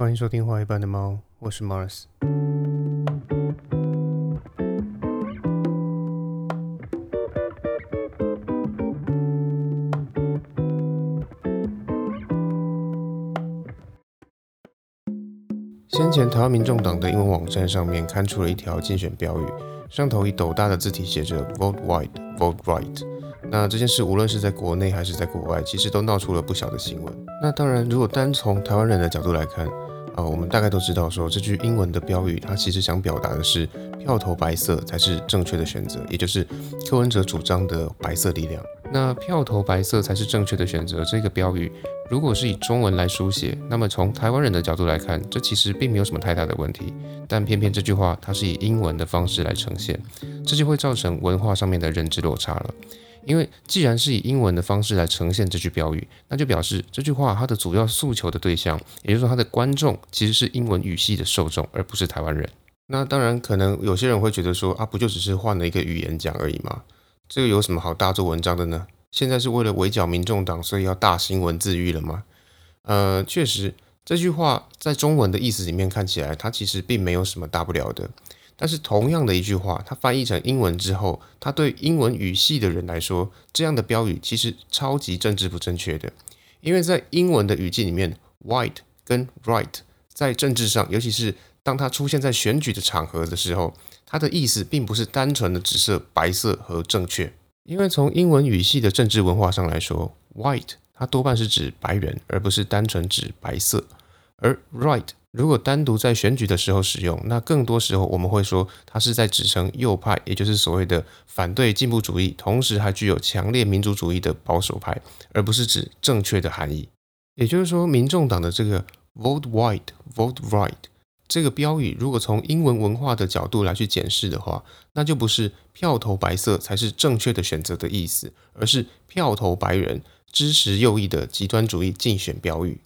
欢迎收听《画一般的猫》，我是 Mars。先前台湾民众党的英文网站上面刊出了一条竞选标语，上头以斗大的字体写着 “Vote White, Vote Right”。那这件事无论是在国内还是在国外，其实都闹出了不小的新闻。那当然，如果单从台湾人的角度来看，啊，我们大概都知道说这句英文的标语，它其实想表达的是票投白色才是正确的选择，也就是柯文哲主张的白色力量。那票投白色才是正确的选择这个标语，如果是以中文来书写，那么从台湾人的角度来看，这其实并没有什么太大的问题。但偏偏这句话它是以英文的方式来呈现，这就会造成文化上面的认知落差了。因为既然是以英文的方式来呈现这句标语，那就表示这句话它的主要诉求的对象，也就是说它的观众其实是英文语系的受众，而不是台湾人。那当然，可能有些人会觉得说啊，不就只是换了一个语言讲而已吗？这个有什么好大做文章的呢？现在是为了围剿民众党，所以要大新文字狱了吗？呃，确实，这句话在中文的意思里面看起来，它其实并没有什么大不了的。但是同样的一句话，它翻译成英文之后，它对英文语系的人来说，这样的标语其实超级政治不正确的。因为在英文的语境里面，white 跟 right 在政治上，尤其是当它出现在选举的场合的时候，它的意思并不是单纯的指涉白色和正确。因为从英文语系的政治文化上来说，white 它多半是指白人，而不是单纯指白色，而 right。如果单独在选举的时候使用，那更多时候我们会说它是在指称右派，也就是所谓的反对进步主义，同时还具有强烈民族主义的保守派，而不是指正确的含义。也就是说，民众党的这个 “vote white, vote right” 这个标语，如果从英文文化的角度来去检视的话，那就不是票投白色才是正确的选择的意思，而是票投白人支持右翼的极端主义竞选标语。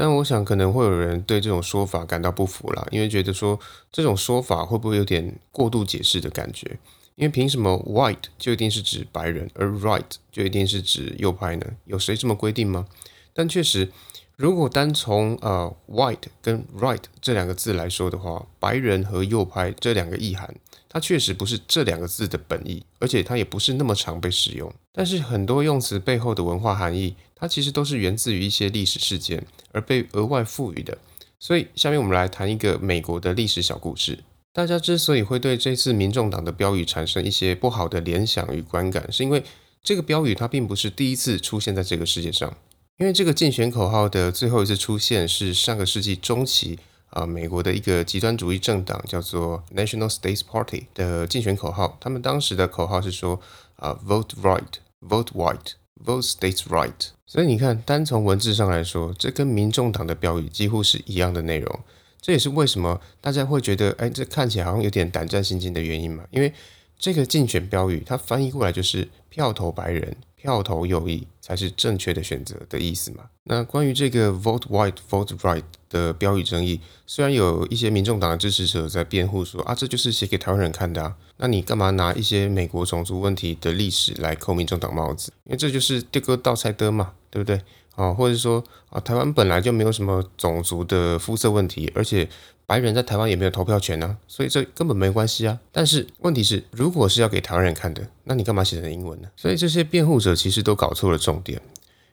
但我想可能会有人对这种说法感到不服啦，因为觉得说这种说法会不会有点过度解释的感觉？因为凭什么 white 就一定是指白人，而 right 就一定是指右派呢？有谁这么规定吗？但确实，如果单从呃 white 跟 right 这两个字来说的话，白人和右派这两个意涵。它确实不是这两个字的本意，而且它也不是那么常被使用。但是很多用词背后的文化含义，它其实都是源自于一些历史事件而被额外赋予的。所以，下面我们来谈一个美国的历史小故事。大家之所以会对这次民众党的标语产生一些不好的联想与观感，是因为这个标语它并不是第一次出现在这个世界上。因为这个竞选口号的最后一次出现是上个世纪中期。啊，美国的一个极端主义政党叫做 National States Party 的竞选口号，他们当时的口号是说啊，Vote right，Vote white，Vote states right。所以你看，单从文字上来说，这跟民众党的标语几乎是一样的内容。这也是为什么大家会觉得，哎，这看起来好像有点胆战心惊的原因嘛。因为这个竞选标语，它翻译过来就是票投白人。票投右翼才是正确的选择的意思嘛？那关于这个 vote white vote right 的标语争议，虽然有一些民众党的支持者在辩护说啊，这就是写给台湾人看的啊，那你干嘛拿一些美国种族问题的历史来扣民众党帽子？因为这就是这个倒菜的嘛，对不对？啊，或者说啊，台湾本来就没有什么种族的肤色问题，而且。白人在台湾也没有投票权呢，所以这根本没关系啊。但是问题是，如果是要给台湾人看的，那你干嘛写成英文呢？所以这些辩护者其实都搞错了重点，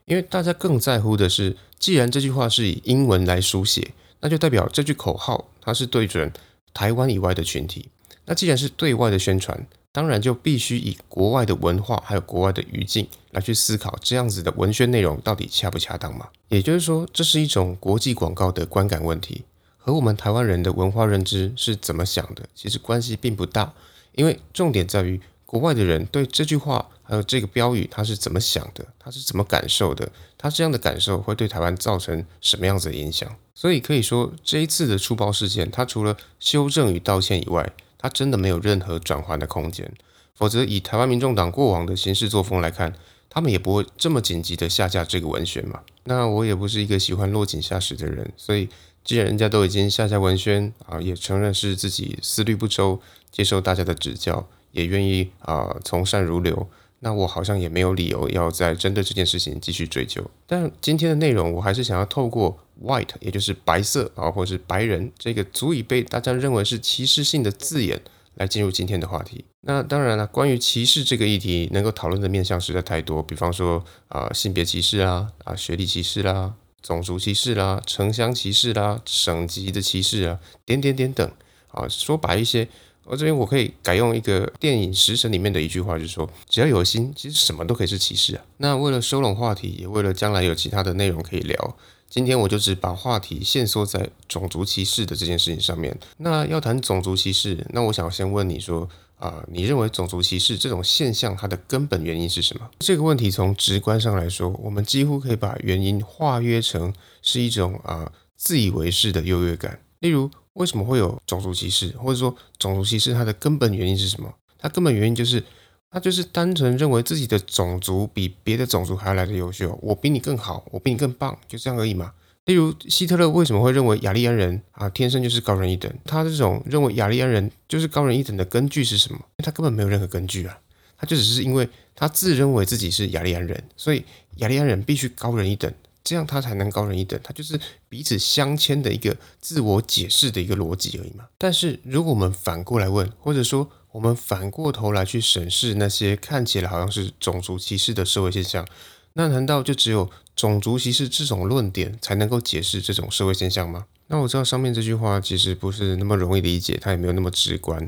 因为大家更在乎的是，既然这句话是以英文来书写，那就代表这句口号它是对准台湾以外的群体。那既然是对外的宣传，当然就必须以国外的文化还有国外的语境来去思考这样子的文宣内容到底恰不恰当嘛？也就是说，这是一种国际广告的观感问题。和我们台湾人的文化认知是怎么想的，其实关系并不大，因为重点在于国外的人对这句话还有这个标语他是怎么想的，他是怎么感受的，他这样的感受会对台湾造成什么样子的影响。所以可以说，这一次的出包事件，它除了修正与道歉以外，它真的没有任何转换的空间。否则，以台湾民众党过往的行事作风来看，他们也不会这么紧急的下架这个文宣嘛。那我也不是一个喜欢落井下石的人，所以。既然人家都已经下下文宣啊，也承认是自己思虑不周，接受大家的指教，也愿意啊从善如流，那我好像也没有理由要再针对这件事情继续追究。但今天的内容，我还是想要透过 white，也就是白色啊，或者是白人这个足以被大家认为是歧视性的字眼，来进入今天的话题。那当然了，关于歧视这个议题，能够讨论的面向实在太多，比方说啊，性别歧视啊，啊，学历歧视啦，种族歧视啦，城乡歧视啦，省级的歧视啊，点点点等啊，说白一些。我这边我可以改用一个电影《食神》里面的一句话，就是说，只要有心，其实什么都可以是歧视啊。那为了收拢话题，也为了将来有其他的内容可以聊，今天我就只把话题限缩在种族歧视的这件事情上面。那要谈种族歧视，那我想先问你说，啊，你认为种族歧视这种现象它的根本原因是什么？这个问题从直观上来说，我们几乎可以把原因化约成是一种啊自以为是的优越感，例如。为什么会有种族歧视，或者说种族歧视它的根本原因是什么？它根本原因就是，它就是单纯认为自己的种族比别的种族还要来的优秀，我比你更好，我比你更棒，就这样而已嘛。例如希特勒为什么会认为雅利安人啊天生就是高人一等？他这种认为雅利安人就是高人一等的根据是什么？他根本没有任何根据啊，他就只是因为他自认为自己是雅利安人，所以雅利安人必须高人一等。这样他才能高人一等，他就是彼此相牵的一个自我解释的一个逻辑而已嘛。但是如果我们反过来问，或者说我们反过头来去审视那些看起来好像是种族歧视的社会现象，那难道就只有种族歧视这种论点才能够解释这种社会现象吗？那我知道上面这句话其实不是那么容易理解，它也没有那么直观。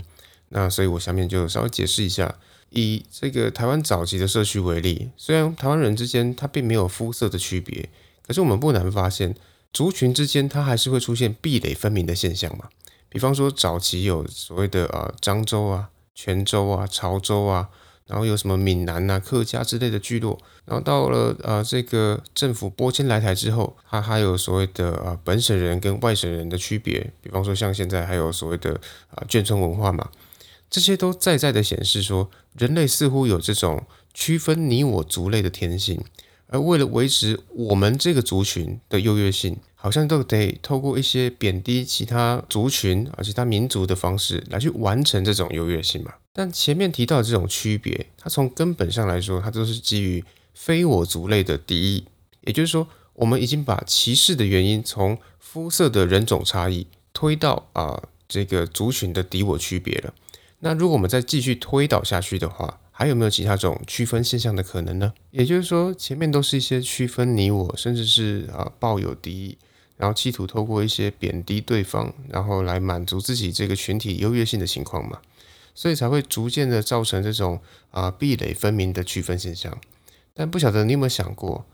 那所以我下面就稍微解释一下。以这个台湾早期的社区为例，虽然台湾人之间它并没有肤色的区别。可是我们不难发现，族群之间它还是会出现壁垒分明的现象嘛。比方说，早期有所谓的呃漳州啊、泉州啊、潮州啊，然后有什么闽南啊、客家之类的聚落。然后到了呃这个政府拨迁来台之后，它还有所谓的呃本省人跟外省人的区别。比方说，像现在还有所谓的啊眷村文化嘛，这些都在在的显示说，人类似乎有这种区分你我族类的天性。而为了维持我们这个族群的优越性，好像都得透过一些贬低其他族群啊、其他民族的方式来去完成这种优越性嘛。但前面提到的这种区别，它从根本上来说，它都是基于非我族类的敌意。也就是说，我们已经把歧视的原因从肤色的人种差异推到啊这个族群的敌我区别了。那如果我们再继续推导下去的话，还有没有其他种区分现象的可能呢？也就是说，前面都是一些区分你我，甚至是啊抱有敌意，然后企图透过一些贬低对方，然后来满足自己这个群体优越性的情况嘛，所以才会逐渐的造成这种啊壁垒分明的区分现象。但不晓得你有没有想过，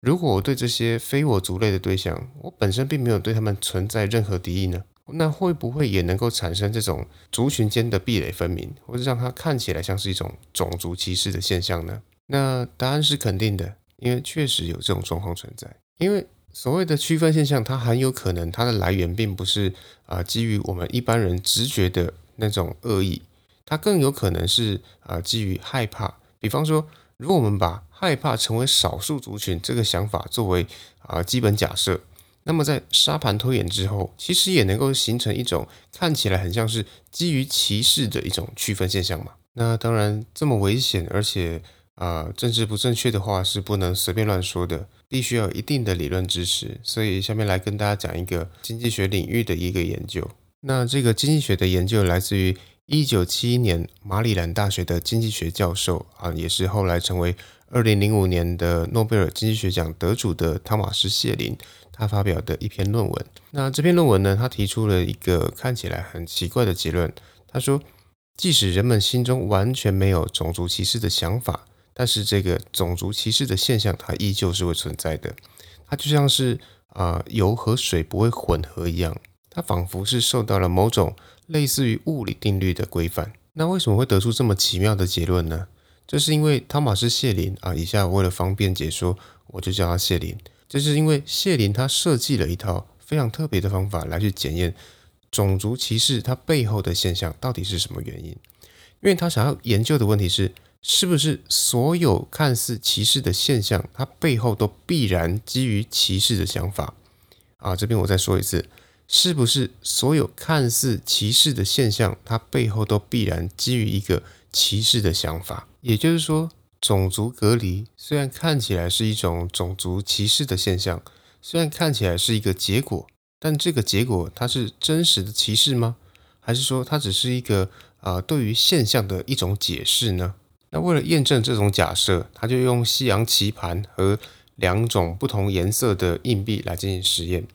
如果我对这些非我族类的对象，我本身并没有对他们存在任何敌意呢？那会不会也能够产生这种族群间的壁垒分明，或者让它看起来像是一种种族歧视的现象呢？那答案是肯定的，因为确实有这种状况存在。因为所谓的区分现象，它很有可能它的来源并不是啊基于我们一般人直觉的那种恶意，它更有可能是啊基于害怕。比方说，如果我们把害怕成为少数族群这个想法作为啊基本假设。那么在沙盘推演之后，其实也能够形成一种看起来很像是基于歧视的一种区分现象嘛。那当然这么危险，而且啊政治不正确的话是不能随便乱说的，必须要有一定的理论知识。所以下面来跟大家讲一个经济学领域的一个研究。那这个经济学的研究来自于一九七一年马里兰大学的经济学教授啊，也是后来成为二零零五年的诺贝尔经济学奖得主的汤马斯谢林。他发表的一篇论文。那这篇论文呢？他提出了一个看起来很奇怪的结论。他说，即使人们心中完全没有种族歧视的想法，但是这个种族歧视的现象，它依旧是会存在的。它就像是啊油和水不会混合一样，它仿佛是受到了某种类似于物理定律的规范。那为什么会得出这么奇妙的结论呢？这是因为汤马斯谢林啊，以下为了方便解说，我就叫他谢林。这是因为谢林他设计了一套非常特别的方法来去检验种族歧视它背后的现象到底是什么原因，因为他想要研究的问题是，是不是所有看似歧视的现象，它背后都必然基于歧视的想法啊？这边我再说一次，是不是所有看似歧视的现象，它背后都必然基于一个歧视的想法？也就是说。种族隔离虽然看起来是一种种族歧视的现象，虽然看起来是一个结果，但这个结果它是真实的歧视吗？还是说它只是一个啊对于现象的一种解释呢？那为了验证这种假设，他就用西洋棋盘和两种不同颜色的硬币来进行实验。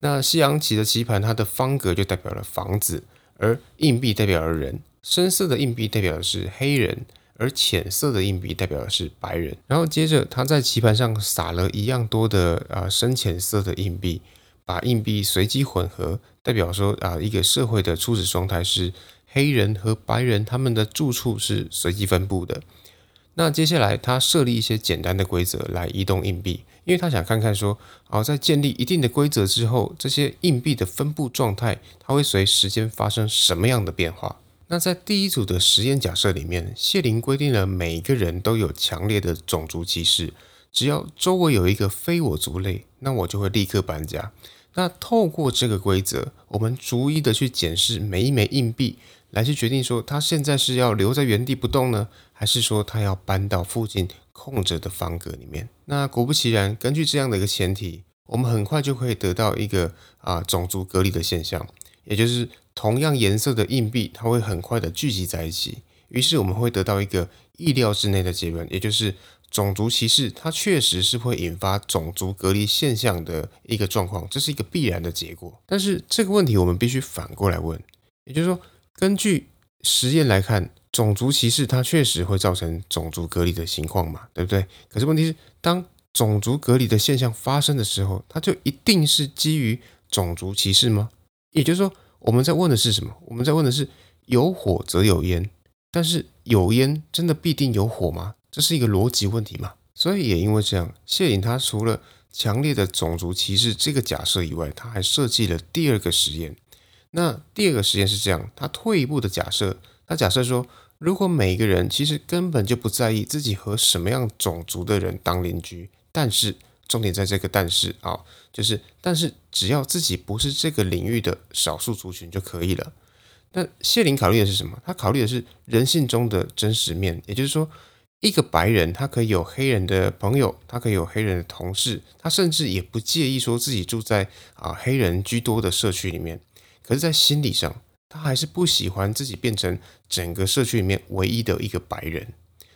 那西洋棋的棋盘，它的方格就代表了房子，而硬币代表了人。深色的硬币代表的是黑人，而浅色的硬币代表的是白人。然后接着他在棋盘上撒了一样多的啊深浅色的硬币，把硬币随机混合，代表说啊一个社会的初始状态是黑人和白人他们的住处是随机分布的。那接下来他设立一些简单的规则来移动硬币。因为他想看看说，好，在建立一定的规则之后，这些硬币的分布状态，它会随时间发生什么样的变化？那在第一组的实验假设里面，谢林规定了每一个人都有强烈的种族歧视，只要周围有一个非我族类，那我就会立刻搬家。那透过这个规则，我们逐一的去检视每一枚硬币，来去决定说，他现在是要留在原地不动呢，还是说他要搬到附近？空着的方格里面，那果不其然，根据这样的一个前提，我们很快就可以得到一个啊种族隔离的现象，也就是同样颜色的硬币，它会很快的聚集在一起，于是我们会得到一个意料之内的结论，也就是种族歧视它确实是会引发种族隔离现象的一个状况，这是一个必然的结果。但是这个问题我们必须反过来问，也就是说，根据实验来看。种族歧视它确实会造成种族隔离的情况嘛，对不对？可是问题是，当种族隔离的现象发生的时候，它就一定是基于种族歧视吗？也就是说，我们在问的是什么？我们在问的是有火则有烟，但是有烟真的必定有火吗？这是一个逻辑问题嘛？所以也因为这样，谢颖他除了强烈的种族歧视这个假设以外，他还设计了第二个实验。那第二个实验是这样，他退一步的假设。他假设说，如果每一个人其实根本就不在意自己和什么样种族的人当邻居，但是重点在这个但是啊，就是但是只要自己不是这个领域的少数族群就可以了。那谢林考虑的是什么？他考虑的是人性中的真实面，也就是说，一个白人他可以有黑人的朋友，他可以有黑人的同事，他甚至也不介意说自己住在啊黑人居多的社区里面，可是，在心理上。他还是不喜欢自己变成整个社区里面唯一的一个白人，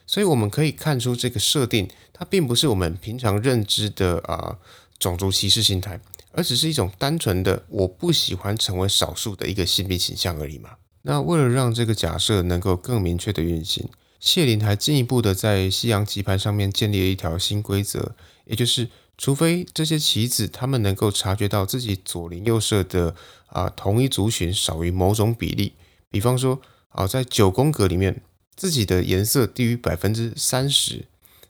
所以我们可以看出这个设定，它并不是我们平常认知的啊种族歧视心态，而只是一种单纯的我不喜欢成为少数的一个性别倾向而已嘛。那为了让这个假设能够更明确的运行，谢林还进一步的在西洋棋盘上面建立了一条新规则，也就是。除非这些棋子他们能够察觉到自己左邻右舍的啊同一族群少于某种比例，比方说啊在九宫格里面自己的颜色低于百分之三十，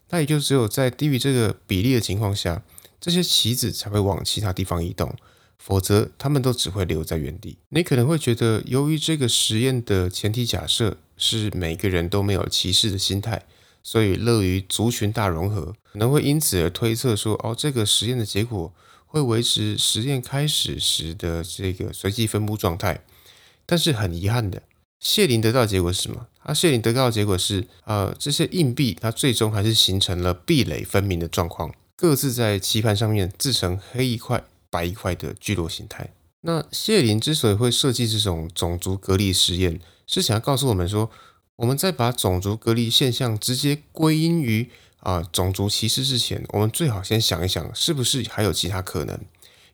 那也就只有在低于这个比例的情况下，这些棋子才会往其他地方移动，否则他们都只会留在原地。你可能会觉得，由于这个实验的前提假设是每个人都没有歧视的心态。所以乐于族群大融合，可能会因此而推测说，哦，这个实验的结果会维持实验开始时的这个随机分布状态。但是很遗憾的，谢林得到的结果是什么？他谢林得到的结果是，呃，这些硬币它最终还是形成了壁垒分明的状况，各自在棋盘上面自成黑一块白一块的聚落形态。那谢林之所以会设计这种种族隔离实验，是想要告诉我们说。我们在把种族隔离现象直接归因于啊种族歧视之前，我们最好先想一想，是不是还有其他可能？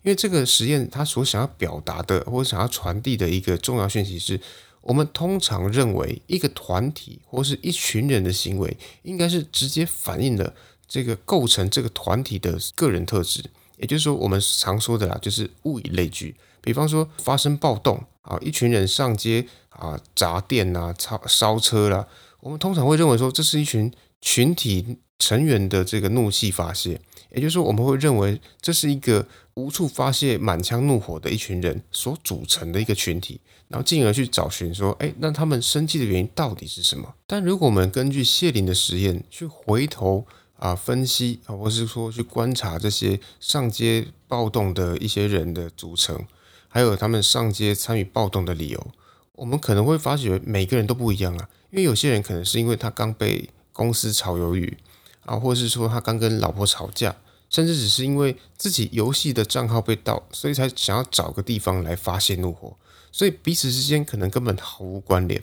因为这个实验它所想要表达的或者想要传递的一个重要讯息是，我们通常认为一个团体或是一群人的行为，应该是直接反映了这个构成这个团体的个人特质，也就是说，我们常说的啦，就是物以类聚。比方说发生暴动啊，一群人上街。啊，砸店呐，烧烧车啦，我们通常会认为说，这是一群群体成员的这个怒气发泄，也就是说，我们会认为这是一个无处发泄满腔怒火的一群人所组成的一个群体，然后进而去找寻说，哎，那他们生气的原因到底是什么？但如果我们根据谢林的实验去回头啊分析啊，或是说去观察这些上街暴动的一些人的组成，还有他们上街参与暴动的理由。我们可能会发觉每个人都不一样啊，因为有些人可能是因为他刚被公司炒鱿鱼啊，或是说他刚跟老婆吵架，甚至只是因为自己游戏的账号被盗，所以才想要找个地方来发泄怒火，所以彼此之间可能根本毫无关联。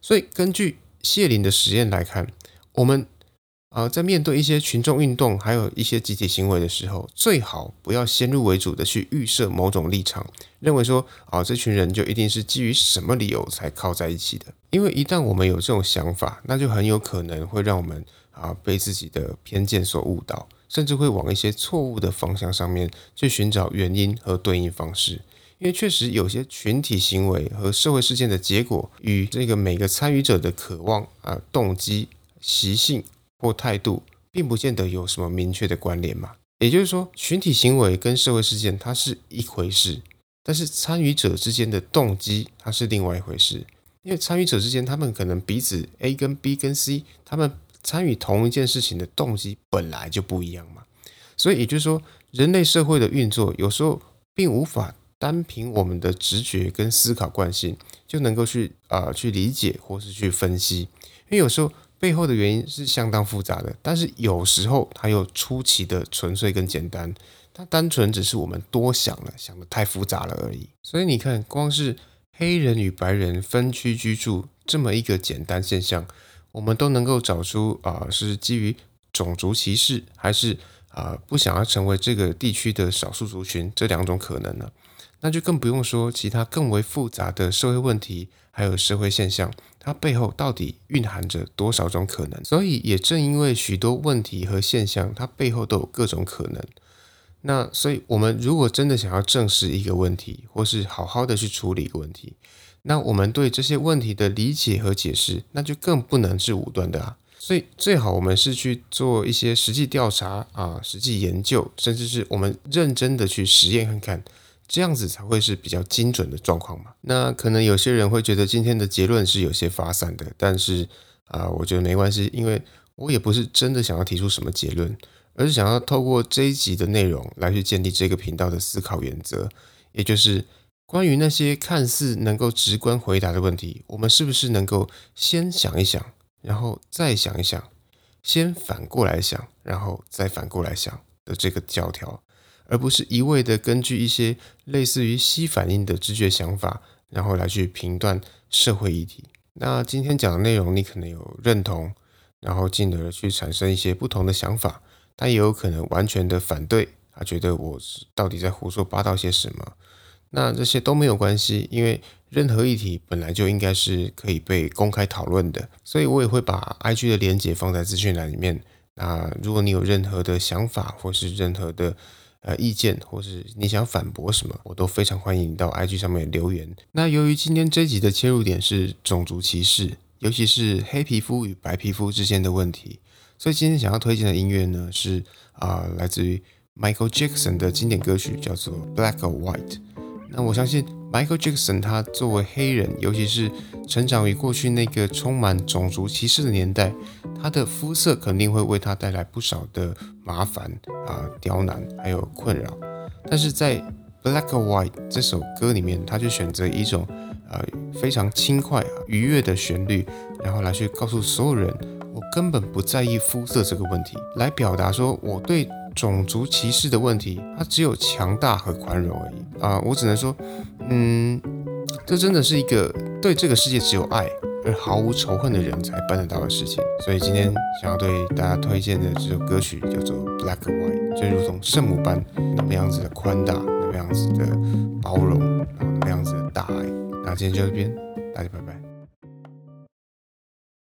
所以根据谢林的实验来看，我们。啊，在面对一些群众运动，还有一些集体行为的时候，最好不要先入为主的去预设某种立场，认为说，啊，这群人就一定是基于什么理由才靠在一起的。因为一旦我们有这种想法，那就很有可能会让我们啊被自己的偏见所误导，甚至会往一些错误的方向上面去寻找原因和对应方式。因为确实有些群体行为和社会事件的结果，与这个每个参与者的渴望啊、动机、习性。或态度，并不见得有什么明确的关联嘛。也就是说，群体行为跟社会事件它是一回事，但是参与者之间的动机它是另外一回事。因为参与者之间，他们可能彼此 A 跟 B 跟 C，他们参与同一件事情的动机本来就不一样嘛。所以也就是说，人类社会的运作有时候并无法单凭我们的直觉跟思考惯性就能够去啊去理解或是去分析，因为有时候。背后的原因是相当复杂的，但是有时候它又出奇的纯粹跟简单，它单纯只是我们多想了，想的太复杂了而已。所以你看，光是黑人与白人分区居住这么一个简单现象，我们都能够找出啊，是基于种族歧视，还是啊不想要成为这个地区的少数族群这两种可能呢？那就更不用说其他更为复杂的社会问题，还有社会现象，它背后到底蕴含着多少种可能？所以也正因为许多问题和现象，它背后都有各种可能。那所以，我们如果真的想要正视一个问题，或是好好的去处理一个问题，那我们对这些问题的理解和解释，那就更不能是武断的啊。所以最好我们是去做一些实际调查啊，实际研究，甚至是我们认真的去实验看看。这样子才会是比较精准的状况嘛？那可能有些人会觉得今天的结论是有些发散的，但是啊，我觉得没关系，因为我也不是真的想要提出什么结论，而是想要透过这一集的内容来去建立这个频道的思考原则，也就是关于那些看似能够直观回答的问题，我们是不是能够先想一想，然后再想一想，先反过来想，然后再反过来想的这个教条。而不是一味的根据一些类似于吸反应的直觉想法，然后来去评断社会议题。那今天讲的内容，你可能有认同，然后进而去产生一些不同的想法，但也有可能完全的反对，啊，觉得我到底在胡说八道些什么？那这些都没有关系，因为任何议题本来就应该是可以被公开讨论的，所以我也会把 IG 的连接放在资讯栏里面。那如果你有任何的想法，或是任何的呃，意见或是你想反驳什么，我都非常欢迎你到 IG 上面留言。那由于今天这集的切入点是种族歧视，尤其是黑皮肤与白皮肤之间的问题，所以今天想要推荐的音乐呢是啊，来自于 Michael Jackson 的经典歌曲，叫做 Black or White。那我相信 Michael Jackson 他作为黑人，尤其是成长于过去那个充满种族歧视的年代，他的肤色肯定会为他带来不少的麻烦啊、刁难还有困扰。但是在 Black or White 这首歌里面，他就选择一种呃非常轻快、愉悦的旋律，然后来去告诉所有人，我根本不在意肤色这个问题，来表达说我对。种族歧视的问题，它只有强大和宽容而已啊！我只能说，嗯，这真的是一个对这个世界只有爱而毫无仇恨的人才办得到的事情。所以今天想要对大家推荐的这首歌曲叫做《Black and White》，就如同圣母般那么样子的宽大，那么样子的包容，然后那么样子的大爱。那今天就这边，大家拜拜。